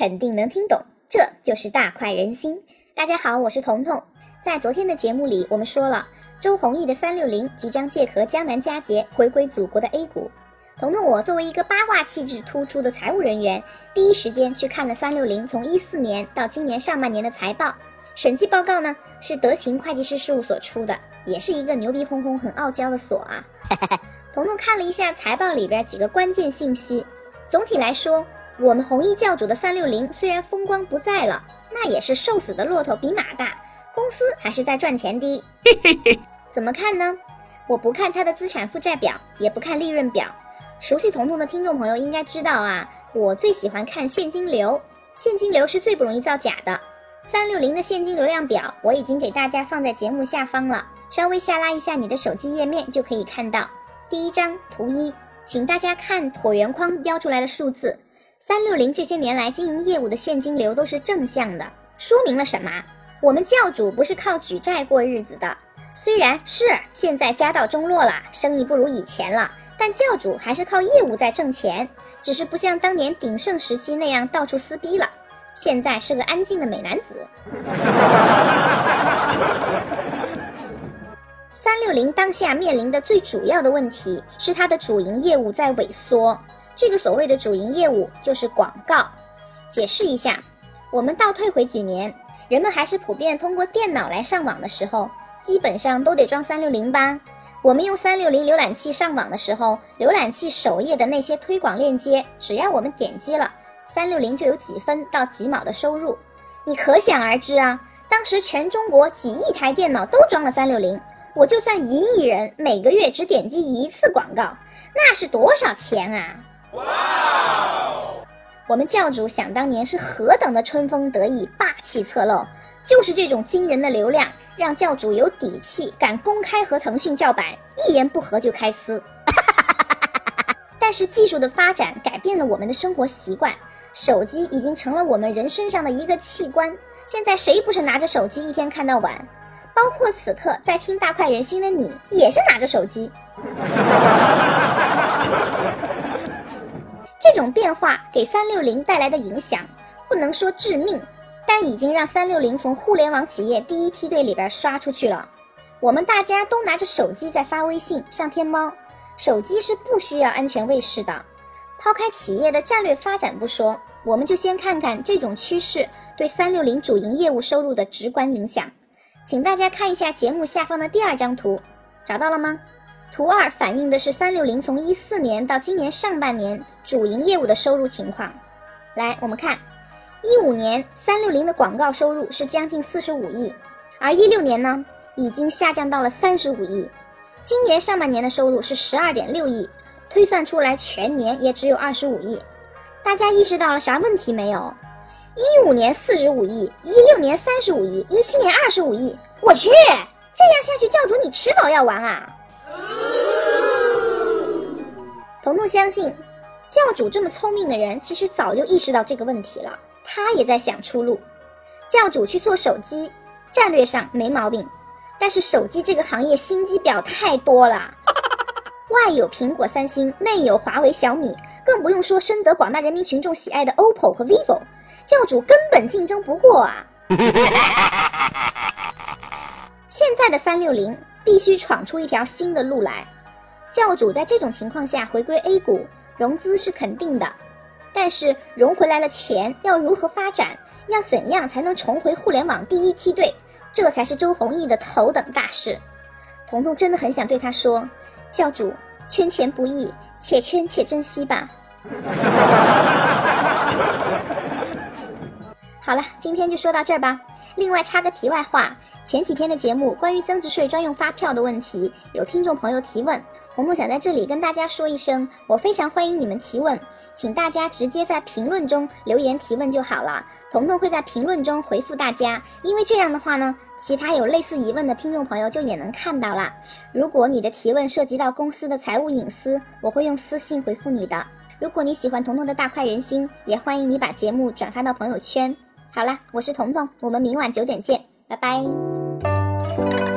肯定能听懂。这就是大快人心。大家好，我是彤彤。在昨天的节目里，我们说了周鸿祎的三六零即将借壳江南嘉捷回归祖国的 A 股。彤彤，我作为一个八卦气质突出的财务人员，第一时间去看了三六零从一四年到今年上半年的财报。审计报告呢是德勤会计师事务所出的，也是一个牛逼哄哄、很傲娇的所啊。彤彤看了一下财报里边几个关键信息，总体来说，我们红衣教主的三六零虽然风光不在了，那也是瘦死的骆驼比马大，公司还是在赚钱的。怎么看呢？我不看它的资产负债表，也不看利润表。熟悉彤彤的听众朋友应该知道啊，我最喜欢看现金流，现金流是最不容易造假的。三六零的现金流量表我已经给大家放在节目下方了，稍微下拉一下你的手机页面就可以看到。第一张图一，请大家看椭圆框标出来的数字，三六零这些年来经营业务的现金流都是正向的，说明了什么？我们教主不是靠举债过日子的，虽然是现在家道中落了，生意不如以前了，但教主还是靠业务在挣钱，只是不像当年鼎盛时期那样到处撕逼了。现在是个安静的美男子。三六零当下面临的最主要的问题是它的主营业务在萎缩。这个所谓的主营业务就是广告。解释一下，我们倒退回几年，人们还是普遍通过电脑来上网的时候，基本上都得装三六零吧。我们用三六零浏览器上网的时候，浏览器首页的那些推广链接，只要我们点击了。三六零就有几分到几毛的收入，你可想而知啊！当时全中国几亿台电脑都装了三六零，我就算一亿人每个月只点击一次广告，那是多少钱啊！哇！我们教主想当年是何等的春风得意、霸气侧漏，就是这种惊人的流量，让教主有底气敢公开和腾讯叫板，一言不合就开撕。但是技术的发展改变了我们的生活习惯。手机已经成了我们人身上的一个器官，现在谁不是拿着手机一天看到晚？包括此刻在听大快人心的你，也是拿着手机。这种变化给三六零带来的影响，不能说致命，但已经让三六零从互联网企业第一梯队里边刷出去了。我们大家都拿着手机在发微信、上天猫，手机是不需要安全卫士的。抛开企业的战略发展不说，我们就先看看这种趋势对三六零主营业务收入的直观影响。请大家看一下节目下方的第二张图，找到了吗？图二反映的是三六零从一四年到今年上半年主营业务的收入情况。来，我们看，一五年三六零的广告收入是将近四十五亿，而一六年呢，已经下降到了三十五亿。今年上半年的收入是十二点六亿。推算出来，全年也只有二十五亿。大家意识到了啥问题没有？一五年四十五亿，一六年三十五亿，一七年二十五亿。我去，这样下去，教主你迟早要完啊！彤彤相信，教主这么聪明的人，其实早就意识到这个问题了。他也在想出路。教主去做手机，战略上没毛病，但是手机这个行业心机婊太多了。外有苹果、三星，内有华为、小米，更不用说深得广大人民群众喜爱的 OPPO 和 vivo，教主根本竞争不过啊！现在的三六零必须闯出一条新的路来。教主在这种情况下回归 A 股，融资是肯定的，但是融回来了钱要如何发展，要怎样才能重回互联网第一梯队，这才是周鸿祎的头等大事。彤彤真的很想对他说。教主，圈钱不易，且圈且珍惜吧。好了，今天就说到这儿吧。另外插个题外话，前几天的节目关于增值税专用发票的问题，有听众朋友提问，红红想在这里跟大家说一声，我非常欢迎你们提问，请大家直接在评论中留言提问就好了，彤彤会在评论中回复大家，因为这样的话呢。其他有类似疑问的听众朋友就也能看到了。如果你的提问涉及到公司的财务隐私，我会用私信回复你的。如果你喜欢彤彤的大快人心，也欢迎你把节目转发到朋友圈。好了，我是彤彤，我们明晚九点见，拜拜。Thank you.